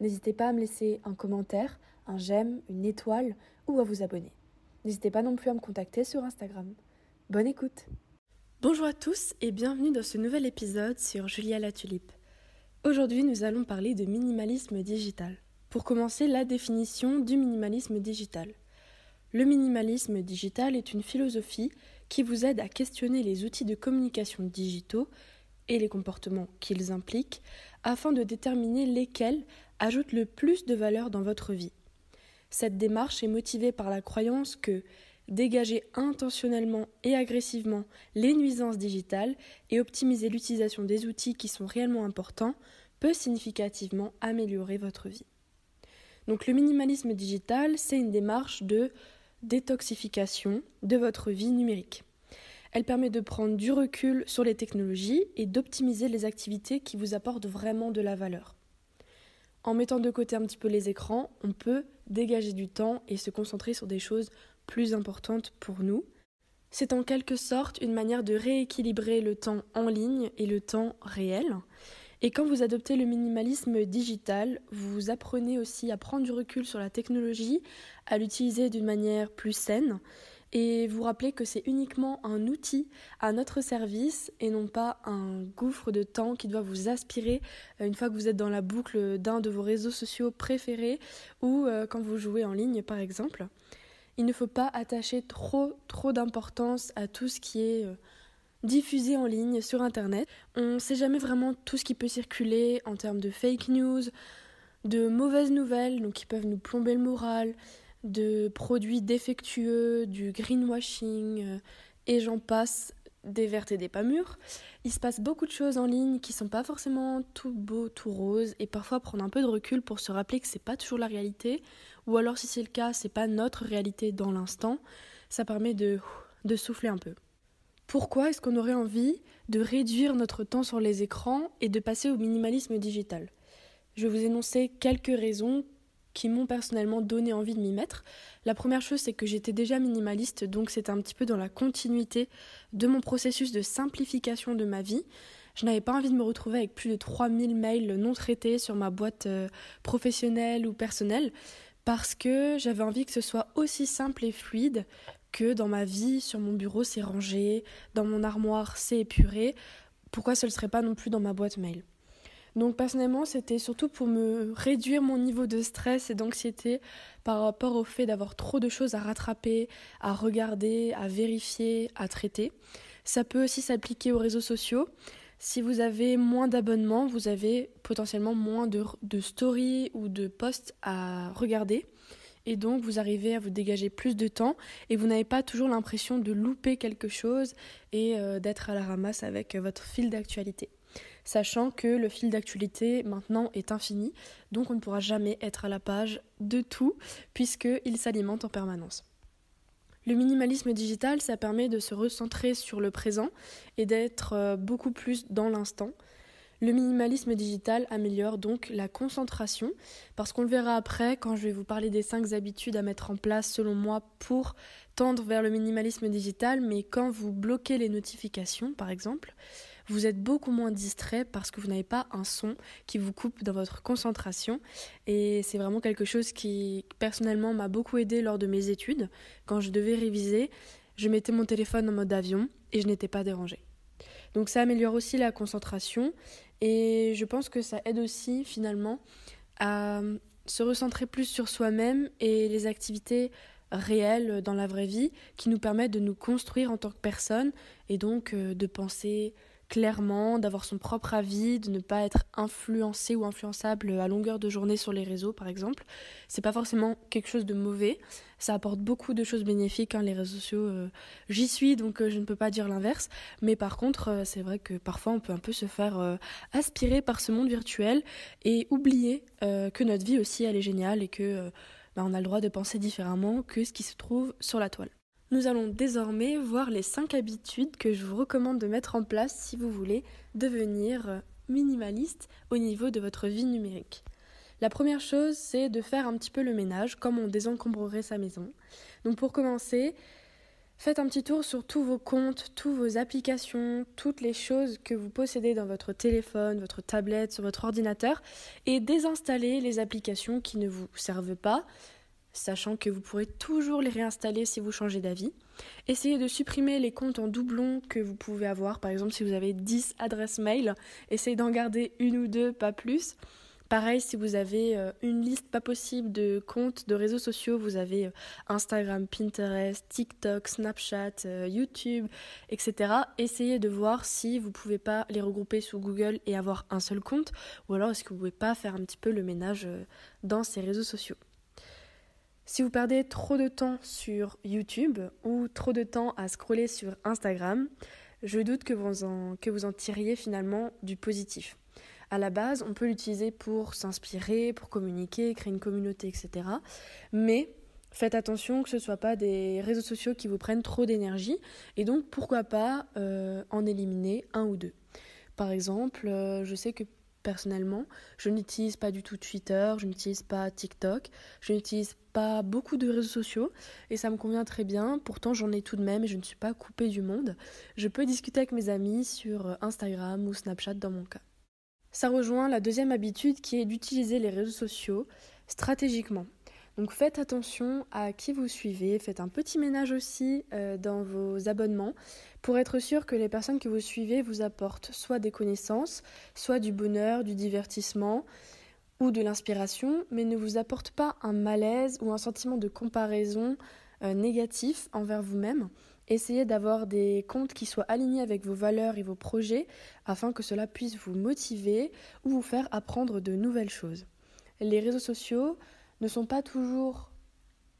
N'hésitez pas à me laisser un commentaire, un j'aime, une étoile ou à vous abonner. N'hésitez pas non plus à me contacter sur Instagram. Bonne écoute Bonjour à tous et bienvenue dans ce nouvel épisode sur Julia la Tulipe. Aujourd'hui nous allons parler de minimalisme digital. Pour commencer, la définition du minimalisme digital. Le minimalisme digital est une philosophie qui vous aide à questionner les outils de communication digitaux et les comportements qu'ils impliquent afin de déterminer lesquels ajoutent le plus de valeur dans votre vie. Cette démarche est motivée par la croyance que dégager intentionnellement et agressivement les nuisances digitales et optimiser l'utilisation des outils qui sont réellement importants peut significativement améliorer votre vie. Donc le minimalisme digital, c'est une démarche de détoxification de votre vie numérique. Elle permet de prendre du recul sur les technologies et d'optimiser les activités qui vous apportent vraiment de la valeur. En mettant de côté un petit peu les écrans, on peut dégager du temps et se concentrer sur des choses plus importantes pour nous. C'est en quelque sorte une manière de rééquilibrer le temps en ligne et le temps réel. Et quand vous adoptez le minimalisme digital, vous apprenez aussi à prendre du recul sur la technologie, à l'utiliser d'une manière plus saine et vous rappelez que c'est uniquement un outil à notre service et non pas un gouffre de temps qui doit vous aspirer euh, une fois que vous êtes dans la boucle d'un de vos réseaux sociaux préférés ou euh, quand vous jouez en ligne par exemple. Il ne faut pas attacher trop trop d'importance à tout ce qui est euh, diffusé en ligne sur internet. On ne sait jamais vraiment tout ce qui peut circuler en termes de fake news, de mauvaises nouvelles donc qui peuvent nous plomber le moral de produits défectueux, du greenwashing euh, et j'en passe des vertes et des pas mûres. Il se passe beaucoup de choses en ligne qui sont pas forcément tout beau, tout rose et parfois prendre un peu de recul pour se rappeler que c'est pas toujours la réalité ou alors si c'est le cas, c'est pas notre réalité dans l'instant. Ça permet de de souffler un peu. Pourquoi est-ce qu'on aurait envie de réduire notre temps sur les écrans et de passer au minimalisme digital? Je vais vous énoncer quelques raisons qui m'ont personnellement donné envie de m'y mettre. La première chose, c'est que j'étais déjà minimaliste, donc c'était un petit peu dans la continuité de mon processus de simplification de ma vie. Je n'avais pas envie de me retrouver avec plus de 3000 mails non traités sur ma boîte euh, professionnelle ou personnelle, parce que j'avais envie que ce soit aussi simple et fluide que dans ma vie, sur mon bureau c'est rangé, dans mon armoire c'est épuré. Pourquoi ce ne serait pas non plus dans ma boîte mail? Donc personnellement, c'était surtout pour me réduire mon niveau de stress et d'anxiété par rapport au fait d'avoir trop de choses à rattraper, à regarder, à vérifier, à traiter. Ça peut aussi s'appliquer aux réseaux sociaux. Si vous avez moins d'abonnements, vous avez potentiellement moins de, stories ou de posts à regarder. Et donc vous arrivez à vous dégager plus de temps et vous n'avez pas toujours l'impression de louper quelque chose et euh, d'être à la ramasse avec votre fil d'actualité sachant que le fil d'actualité maintenant est infini, donc on ne pourra jamais être à la page de tout, puisqu'il s'alimente en permanence. Le minimalisme digital, ça permet de se recentrer sur le présent et d'être euh, beaucoup plus dans l'instant. Le minimalisme digital améliore donc la concentration, parce qu'on le verra après quand je vais vous parler des 5 habitudes à mettre en place selon moi pour tendre vers le minimalisme digital, mais quand vous bloquez les notifications par exemple, vous êtes beaucoup moins distrait parce que vous n'avez pas un son qui vous coupe dans votre concentration. Et c'est vraiment quelque chose qui, personnellement, m'a beaucoup aidé lors de mes études. Quand je devais réviser, je mettais mon téléphone en mode avion et je n'étais pas dérangée. Donc ça améliore aussi la concentration et je pense que ça aide aussi finalement à se recentrer plus sur soi-même et les activités réelles dans la vraie vie qui nous permettent de nous construire en tant que personne et donc euh, de penser clairement, d'avoir son propre avis, de ne pas être influencé ou influençable à longueur de journée sur les réseaux, par exemple. C'est pas forcément quelque chose de mauvais. Ça apporte beaucoup de choses bénéfiques, hein, les réseaux sociaux. Euh, j'y suis, donc euh, je ne peux pas dire l'inverse. Mais par contre, euh, c'est vrai que parfois on peut un peu se faire aspirer par ce monde virtuel et oublier que notre vie aussi, elle est géniale et que bah, on a le droit de penser différemment que ce qui se trouve sur la toile. Nous allons désormais voir les 5 habitudes que je vous recommande de mettre en place si vous voulez devenir minimaliste au niveau de votre vie numérique. La première chose, c'est de faire un petit peu le ménage, comme on désencombrerait sa maison. Donc pour commencer, faites un petit tour sur tous vos comptes, toutes vos applications, toutes les choses que vous possédez dans votre téléphone, votre tablette, sur votre ordinateur, et désinstallez les applications qui ne vous servent pas, sachant que vous pourrez toujours les réinstaller si vous changez d'avis. Essayez de supprimer les comptes en doublon que vous pouvez avoir. Par exemple, si vous avez 10 adresses mail, essayez d'en garder une ou deux, pas plus. Pareil, si vous avez euh, une liste pas possible de comptes de réseaux sociaux, vous avez euh, Instagram, Pinterest, TikTok, Snapchat, euh, YouTube, etc. Essayez de voir si vous pouvez pas les regrouper sous Google et avoir un seul compte, ou alors est-ce que vous pouvez pas faire un petit peu le ménage dans ces réseaux sociaux. Si vous perdez trop de temps sur YouTube ou trop de temps à scroller sur Instagram, je doute que vous en, que vous en tiriez finalement du positif. À la base, on peut l'utiliser pour s'inspirer, pour communiquer, créer une communauté, etc. Mais faites attention que ce ne soit pas des réseaux sociaux qui vous prennent trop d'énergie. Et donc, pourquoi pas euh, en éliminer un ou deux. Par exemple, euh, je sais que personnellement. Je n'utilise pas du tout Twitter, je n'utilise pas TikTok, je n'utilise pas beaucoup de réseaux sociaux et ça me convient très bien. Pourtant, j'en ai tout de même et je ne suis pas coupée du monde. Je peux discuter avec mes amis sur Instagram ou Snapchat dans mon cas. Ça rejoint la deuxième habitude qui est d'utiliser les réseaux sociaux stratégiquement. Donc faites attention à qui vous suivez, faites un petit ménage aussi euh, dans vos abonnements pour être sûr que les personnes que vous suivez vous apportent soit des connaissances, soit du bonheur, du divertissement ou de l'inspiration, mais ne vous apportent pas un malaise ou un sentiment de comparaison euh, négatif envers vous-même. Essayez d'avoir des comptes qui soient alignés avec vos valeurs et vos projets afin que cela puisse vous motiver ou vous faire apprendre de nouvelles choses. Les réseaux sociaux ne sont pas toujours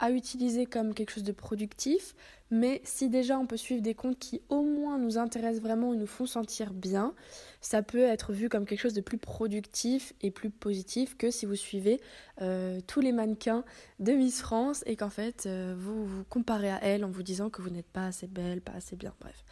à utiliser comme quelque chose de productif, mais si déjà on peut suivre des comptes qui au moins nous intéressent vraiment et nous font sentir bien, ça peut être vu comme quelque chose de plus productif et plus positif que si vous suivez euh, tous les mannequins de Miss France et qu'en fait euh, vous vous comparez à elles en vous disant que vous n'êtes pas assez belle, pas assez bien, bref.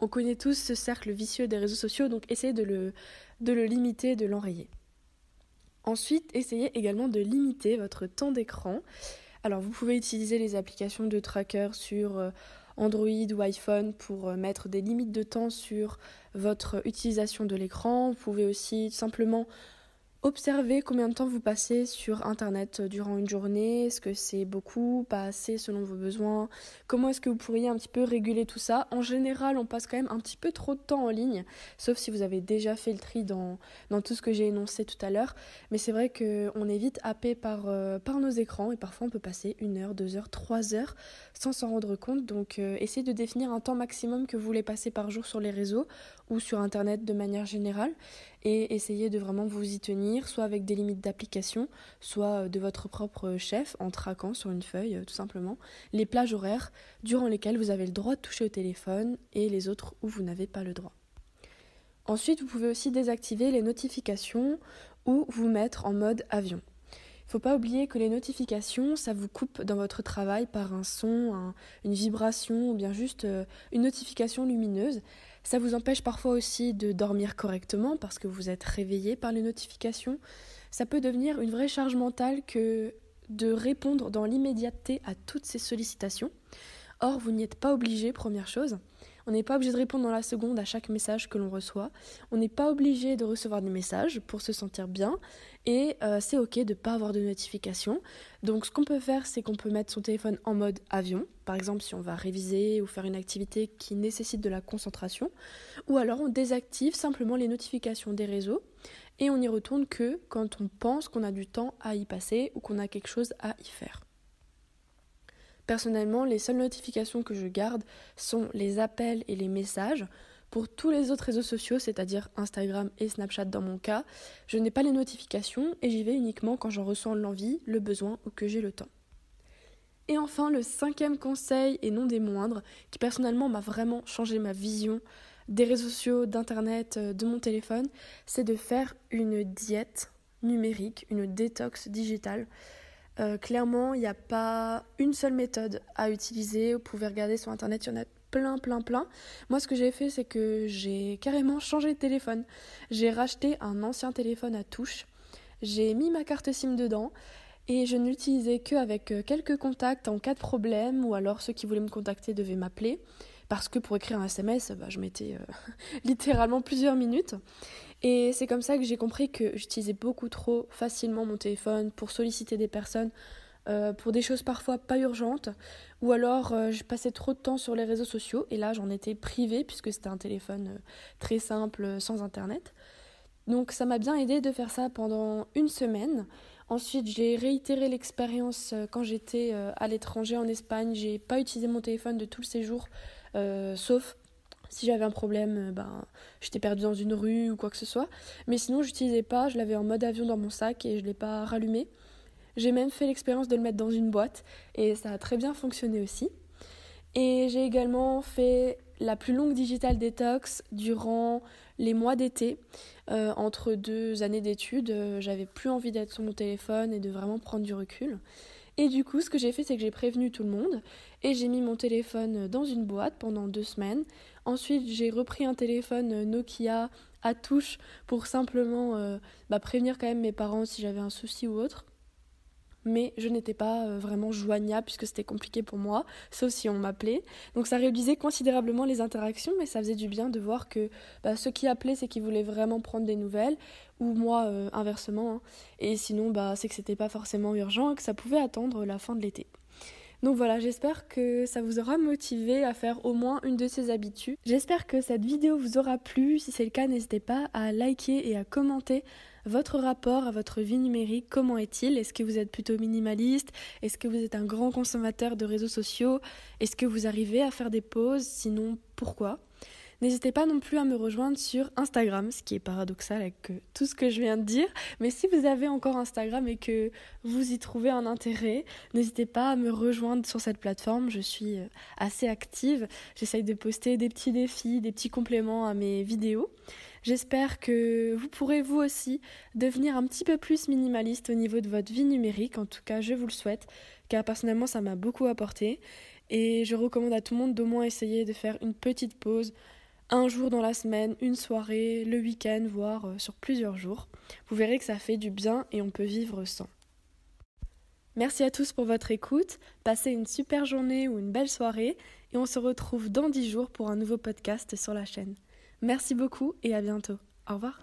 On connaît tous ce cercle vicieux des réseaux sociaux, donc essayez de le, de le limiter, de l'enrayer. Ensuite, essayez également de limiter votre temps d'écran. Alors vous pouvez utiliser les applications de tracker sur euh, Android ou iPhone pour euh, mettre des limites de temps sur votre utilisation de l'écran. Vous pouvez aussi simplement Observez combien de temps vous passez sur Internet durant une journée? Est-ce que c'est beaucoup, pas assez selon vos besoins? Comment est-ce que vous pourriez un petit peu réguler tout ça? En général, on passe quand même un petit peu trop de temps en ligne, sauf si vous avez déjà fait le tri dans, tout ce que j'ai énoncé tout à l'heure. Mais c'est vrai qu'on est vite happé par, euh, par nos écrans et parfois on peut passer une heure, deux heures, trois heures sans s'en rendre compte. Donc euh, essayez de définir un temps maximum que vous voulez passer par jour sur les réseaux ou sur Internet de manière générale et essayez de vraiment vous y tenir, soit avec des limites d'application, soit euh, de votre propre chef en traquant sur une feuille euh, tout simplement les plages horaires durant lesquelles vous avez le droit de toucher au téléphone et les autres où vous n'avez pas le droit. Ensuite, vous pouvez aussi désactiver les notifications ou vous mettre en mode avion. Il ne faut pas oublier que les notifications, ça vous coupe dans votre travail par un son, une vibration ou bien juste euh, une notification lumineuse. Ça vous empêche parfois aussi de dormir correctement parce que vous êtes réveillé par les notifications. Ça peut devenir une vraie charge mentale que de répondre dans l'immédiateté à toutes ces sollicitations. Or, vous n'y êtes pas obligé, première chose. On n'est pas obligé de répondre dans la seconde à chaque message que l'on reçoit. On n'est pas obligé de recevoir des messages pour se sentir bien. Et euh, c'est ok de ne pas avoir de notification. Donc ce qu'on peut faire, c'est qu'on peut mettre son téléphone en mode avion. Par exemple, si on va réviser ou faire une activité qui nécessite de la concentration. Ou alors on désactive simplement les notifications des réseaux. Et on n'y retourne que quand on pense qu'on a du temps à y passer ou qu'on a quelque chose à y faire. Personnellement, les seules notifications que je garde sont les appels et les messages Pour tous les autres réseaux sociaux, c'est-à-dire Instagram et Snapchat dans mon cas, je n'ai pas les notifications et j'y vais uniquement quand j'en ressens l'envie, le besoin ou que j'ai le temps. Et enfin, le cinquième conseil, et non des moindres, qui personnellement m'a vraiment changé ma vision des réseaux sociaux, d'Internet, euh, de mon téléphone, c'est de faire une diète numérique, une détox digitale. Euh, clairement, il n'y a pas une seule méthode à utiliser. Vous pouvez regarder sur Internet, il y en a plein, plein, plein. Moi, ce que j'ai fait, c'est que j'ai carrément changé de téléphone. J'ai racheté un ancien téléphone à touche. J'ai mis ma carte SIM dedans et je n'utilisais qu'avec euh, quelques contacts en cas de problème ou alors ceux qui voulaient me contacter devaient m'appeler parce que pour écrire un SMS, bah, je mettais euh, littéralement plusieurs minutes. Et c'est comme ça que j'ai compris que j'utilisais beaucoup trop facilement mon téléphone pour solliciter des personnes euh, pour des choses parfois pas urgentes, ou alors euh, je passais trop de temps sur les réseaux sociaux, et là j'en étais privée puisque c'était un téléphone très simple, sans internet. Donc ça m'a bien aidé de faire ça pendant une semaine. Ensuite, j'ai réitéré l'expérience quand j'étais à l'étranger en Espagne. J'ai pas utilisé mon téléphone de tout le séjour sauf si j'avais un problème, euh, ben, j'étais perdue dans une rue ou quoi que ce soit. Mais sinon, j'utilisais pas, je l'avais en mode avion dans mon sac et je l'ai pas rallumé. J'ai même fait l'expérience de le mettre dans une boîte et ça a très bien fonctionné aussi. Et j'ai également fait la plus longue digital detox durant les mois d'été. Euh, entre deux années d'études, j'avais plus envie d'être sur mon téléphone et de vraiment prendre du recul. Et du coup, ce que j'ai fait, c'est que j'ai prévenu tout le monde et j'ai mis mon téléphone dans une boîte pendant deux semaines. Ensuite, j'ai repris un téléphone Nokia à touche pour simplement euh, bah, prévenir quand même mes parents si j'avais un souci ou autre mais je n'étais pas euh, vraiment joignable puisque c'était compliqué pour moi, sauf si on m'appelait. Donc ça réduisait considérablement les interactions, mais ça faisait du bien de voir que bah, ceux qui appelaient, c'est qu'ils voulaient vraiment prendre des nouvelles, ou moi euh, inversement. Hein. Et sinon, bah, c'est que c'était pas forcément urgent et que ça pouvait attendre la fin de l'été. Donc voilà, j'espère que ça vous aura motivé à faire au moins une de ces habitudes. J'espère que cette vidéo vous aura plu. Si c'est le cas, n'hésitez pas à liker et à commenter votre rapport à votre vie numérique, comment est-il? Est-ce que vous êtes plutôt minimaliste? Est-ce que vous êtes un grand consommateur de réseaux sociaux? Est-ce que vous arrivez à faire des pauses? Sinon, pourquoi? N'hésitez pas non plus à me rejoindre sur Instagram, ce qui est paradoxal avec euh, tout ce que je viens de dire. Mais si vous avez encore Instagram et que vous y trouvez un intérêt, n'hésitez pas à me rejoindre sur cette plateforme. Je suis euh, assez active. J'essaye de poster des petits défis, des petits compléments à mes vidéos. J'espère que vous pourrez vous aussi devenir un petit peu plus minimaliste au niveau de votre vie numérique. En tout cas, je vous le souhaite, car personnellement, ça m'a beaucoup apporté. Et je recommande à tout le monde d'au moins essayer de faire une petite pause un jour dans la semaine, une soirée, le week-end, voire euh, sur plusieurs jours. Vous verrez que ça fait du bien et on peut vivre sans. Merci à tous pour votre écoute, passez une super journée ou une belle soirée et on se retrouve dans 10 jours pour un nouveau podcast sur la chaîne. Merci beaucoup et à bientôt. Au revoir.